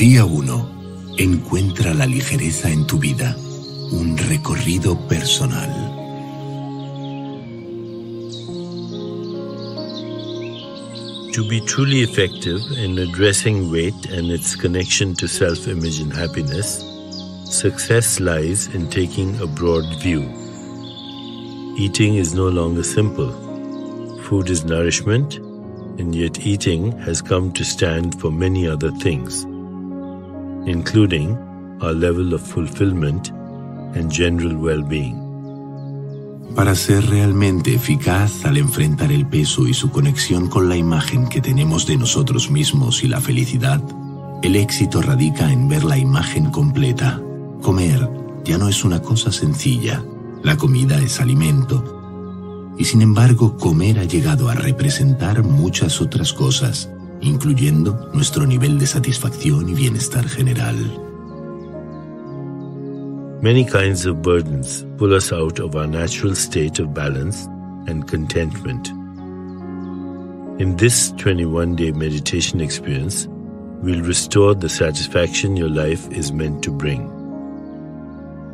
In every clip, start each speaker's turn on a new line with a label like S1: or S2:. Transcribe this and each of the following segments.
S1: Día 1. Encuentra la ligereza en tu vida. Un recorrido personal.
S2: To be truly effective in addressing weight and its connection to self image and happiness, success lies in taking a broad view. Eating is no longer simple. Food is nourishment, and yet eating has come to stand for many other things including our level of fulfillment and general well-being.
S1: Para ser realmente eficaz al enfrentar el peso y su conexión con la imagen que tenemos de nosotros mismos y la felicidad, el éxito radica en ver la imagen completa. Comer ya no es una cosa sencilla, la comida es alimento, y sin embargo comer ha llegado a representar muchas otras cosas, incluyendo nuestro nivel de satisfacción y bienestar general.
S2: Many kinds of burdens pull us out of our natural state of balance and contentment. In this 21 day meditation experience, we'll restore the satisfaction your life is meant to bring.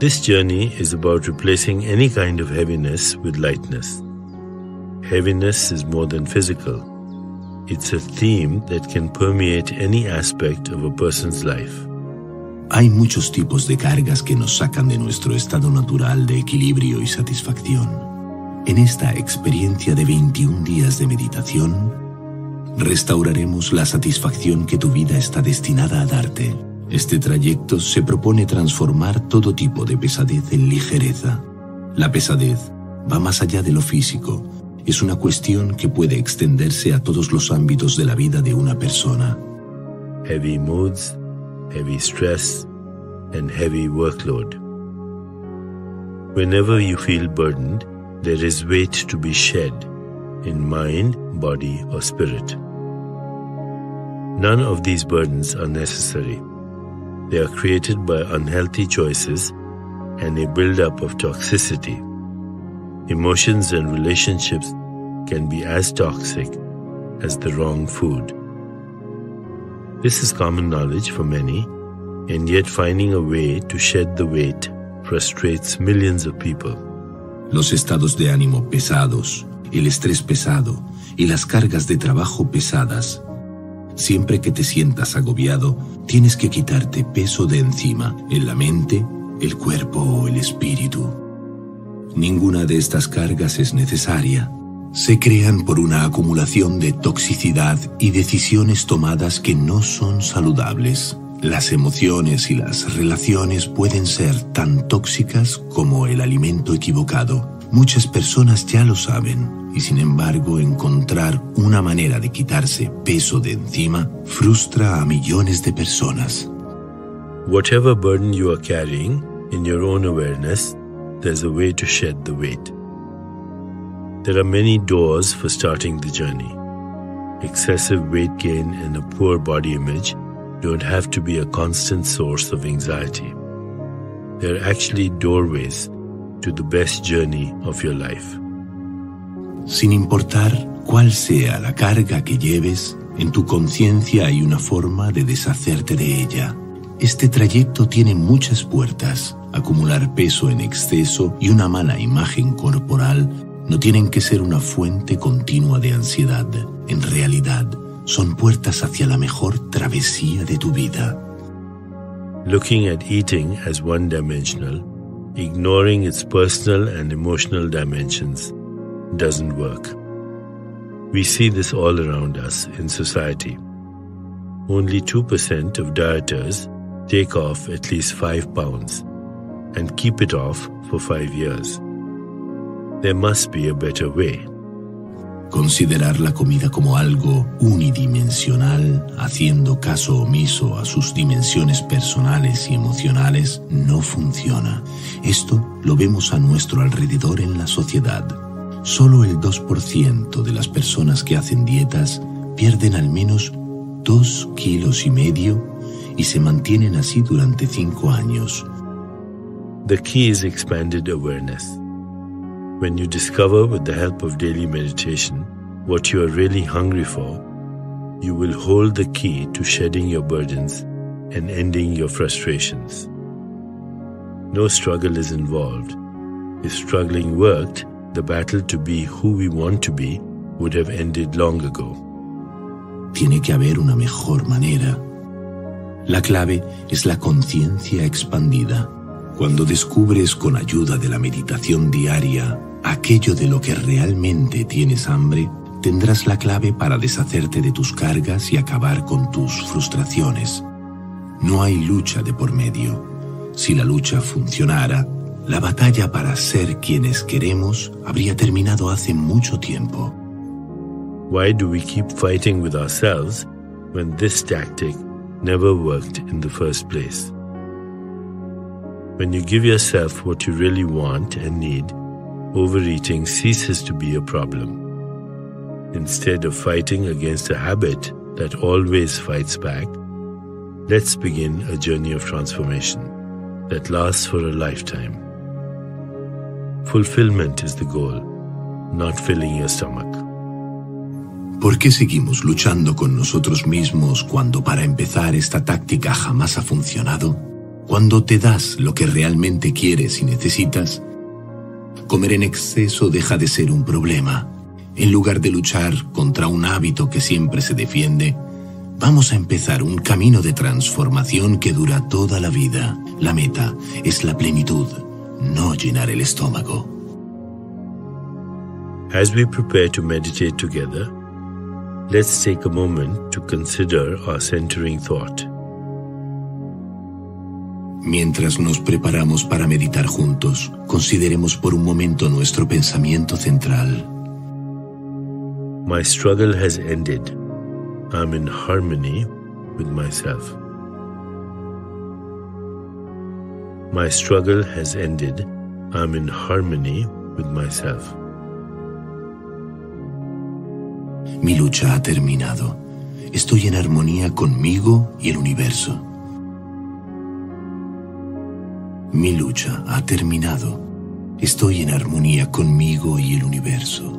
S2: This journey is about replacing any kind of heaviness with lightness. Heaviness is more than physical It's a theme that can permeate any aspect of a person's life.
S1: Hay muchos tipos de cargas que nos sacan de nuestro estado natural de equilibrio y satisfacción. En esta experiencia de 21 días de meditación, restauraremos la satisfacción que tu vida está destinada a darte. Este trayecto se propone transformar todo tipo de pesadez en ligereza. La pesadez va más allá de lo físico es una cuestión que puede extenderse a todos los ámbitos de la vida de una persona.
S2: Heavy moods, heavy stress, and heavy workload. Whenever you feel burdened, there is weight to be shed in mind, body, or spirit. None of these burdens are necessary. They are created by unhealthy choices and a buildup of toxicity Emotions and relationships can be as toxic as the wrong food. This is common knowledge for many, and yet finding a way to shed the weight frustrates millions of people.
S1: Los estados de ánimo pesados, el estrés pesado y las cargas de trabajo pesadas. Siempre que te sientas agobiado, tienes que quitarte peso de encima en la mente, el cuerpo o el espíritu. Ninguna de estas cargas es necesaria. Se crean por una acumulación de toxicidad y decisiones tomadas que no son saludables. Las emociones y las relaciones pueden ser tan tóxicas como el alimento equivocado. Muchas personas ya lo saben y sin embargo encontrar una manera de quitarse peso de encima frustra a millones de personas.
S2: Whatever burden you are carrying in your own awareness there's a way to shed the weight. There are many doors for starting the journey. Excessive weight gain and a poor body image don't have to be a constant source of anxiety. They're actually doorways to the best journey of your life.
S1: Sin importar cuál sea la carga que lleves, en tu conciencia hay una forma de deshacerte de ella. Este trayecto tiene muchas puertas acumular peso en exceso y una mala imagen corporal no tienen que ser una fuente continua de ansiedad. En realidad, son puertas hacia la mejor travesía de tu vida.
S2: Looking at eating as one-dimensional, ignoring its personal and emotional dimensions, doesn't work. We see this all around us in society. Only 2% of dieters take off at least 5 pounds and keep it off for five years. There must be a better way.
S1: Considerar la comida como algo unidimensional, haciendo caso omiso a sus dimensiones personales y emocionales, no funciona. Esto lo vemos a nuestro alrededor en la sociedad. Solo el 2% de las personas que hacen dietas pierden al menos 2 kilos y medio y se mantienen así durante 5 años.
S2: The key is expanded awareness. When you discover with the help of daily meditation what you are really hungry for, you will hold the key to shedding your burdens and ending your frustrations. No struggle is involved. If struggling worked, the battle to be who we want to be would have ended long ago.
S1: Tiene que haber una mejor manera. La clave es la conciencia expandida. Cuando descubres con ayuda de la meditación diaria aquello de lo que realmente tienes hambre, tendrás la clave para deshacerte de tus cargas y acabar con tus frustraciones. No hay lucha de por medio. Si la lucha funcionara, la batalla para ser quienes queremos habría terminado hace mucho tiempo.
S2: Why do we keep fighting with ourselves when this tactic never worked in the first place? When you give yourself what you really want and need, overeating ceases to be a problem. Instead of fighting against a habit that always fights back, let's begin a journey of transformation that lasts for a lifetime. Fulfillment is the goal, not filling your stomach.
S1: ¿Por qué seguimos luchando con nosotros mismos cuando para empezar esta táctica jamás ha funcionado? Cuando te das lo que realmente quieres y necesitas, comer en exceso deja de ser un problema. En lugar de luchar contra un hábito que siempre se defiende, vamos a empezar un camino de transformación que dura toda la vida. La meta es la plenitud, no llenar el estómago.
S2: As we prepare to meditate together, let's take a moment to consider our centering thought.
S1: Mientras nos preparamos para meditar juntos, consideremos por un momento nuestro pensamiento central.
S2: My struggle has ended. I'm in harmony with myself. My struggle has ended. I'm in harmony with myself.
S1: Mi lucha ha terminado. Estoy en armonía conmigo y el universo. Mi lucha ha terminado. Estoy en armonía conmigo y el universo.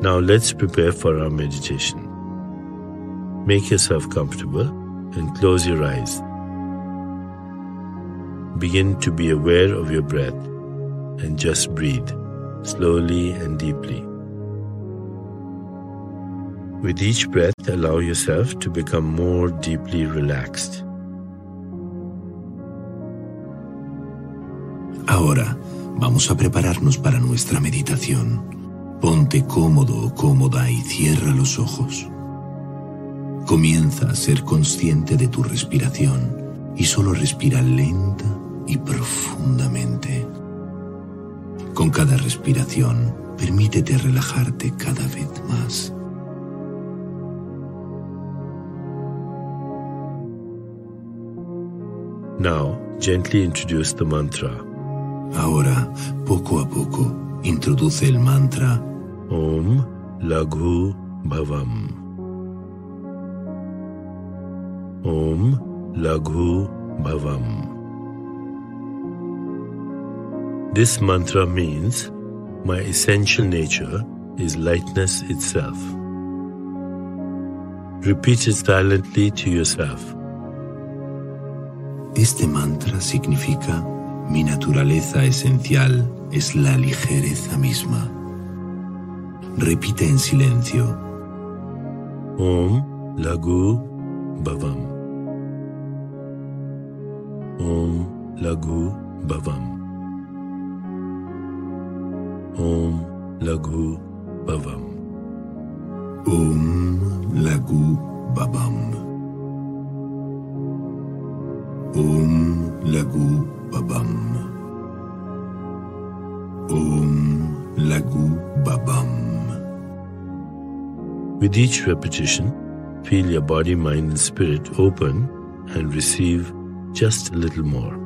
S2: Now let's prepare for our meditation. Make yourself comfortable and close your eyes. Begin to be aware of your breath and just breathe slowly and deeply. With each breath, allow yourself to become more deeply relaxed.
S1: Ahora vamos a prepararnos para nuestra meditación. Ponte cómodo o cómoda y cierra los ojos. Comienza a ser consciente de tu respiración y solo respira lenta y profundamente. Con cada respiración, permítete relajarte cada vez más.
S2: Now, gently introduce the mantra
S1: Ahora, poco a poco, introduce el mantra
S2: Om Laghu Bhavam. Om Laghu Bhavam. This mantra means my essential nature is lightness itself. Repeat it silently to yourself.
S1: Este mantra significa mi naturaleza esencial es la ligereza misma. Repite en silencio.
S2: Om Laghu Bhavam. Om Laghu Bhavam. Om Laghu Bhavam.
S1: Om Lagu Babam. Om Lagu Babam. Om Lagu Babam.
S2: With each repetition, feel your body, mind, and spirit open and receive just a little more.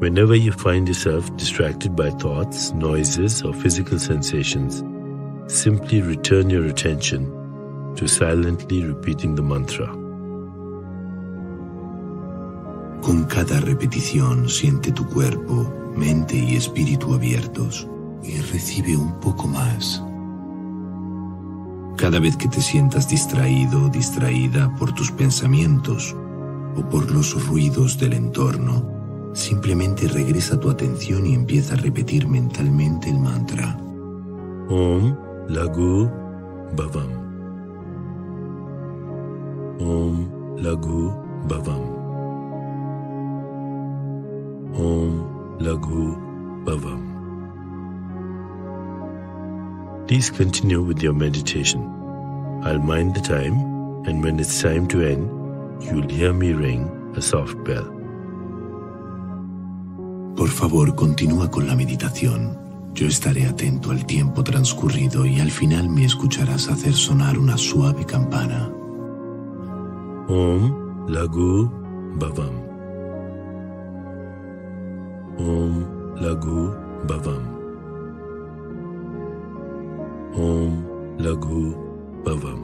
S2: Whenever you find yourself distracted by thoughts, noises, or physical sensations, simply return your attention to silently repeating the mantra.
S1: Con cada repetición siente tu cuerpo, mente y espíritu abiertos y recibe un poco más. Cada vez que te sientas distraído o distraída por tus pensamientos o por los ruidos del entorno, simplemente regresa tu atención y empieza a repetir mentalmente el mantra.
S2: Om Lagu Bhavam. Om Lagu Bhavam. Om Lagu Bhavam. Please continue with your meditation. I'll mind the time, and when it's time to end, you'll hear me ring a soft bell.
S1: Por favor, continúa con la meditación. Yo estaré atento al tiempo transcurrido y al final me escucharás hacer sonar una suave campana.
S2: Om Lagu Bhavam. Om Lagu Bhavam. Om Lagu Bhavam.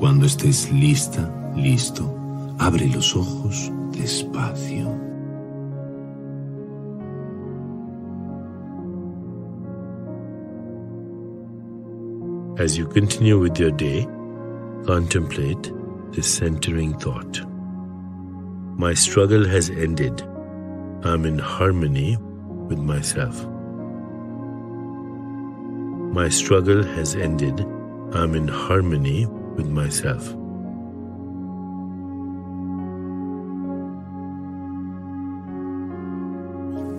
S1: Cuando estés lista, listo, abre los ojos despacio.
S2: As you continue with your day, contemplate this centering thought. My struggle has ended. I'm in harmony with myself. My struggle has ended. I'm in harmony with myself.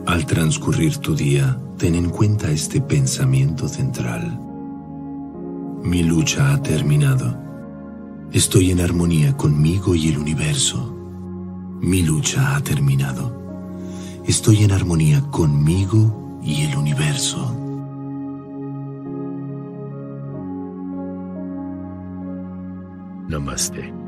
S1: Al transcurrir tu día, ten en cuenta este pensamiento central. Mi lucha ha terminado. Estoy en armonía conmigo y el universo. Mi lucha ha terminado. Estoy en armonía conmigo y el universo.
S2: नमस्ते।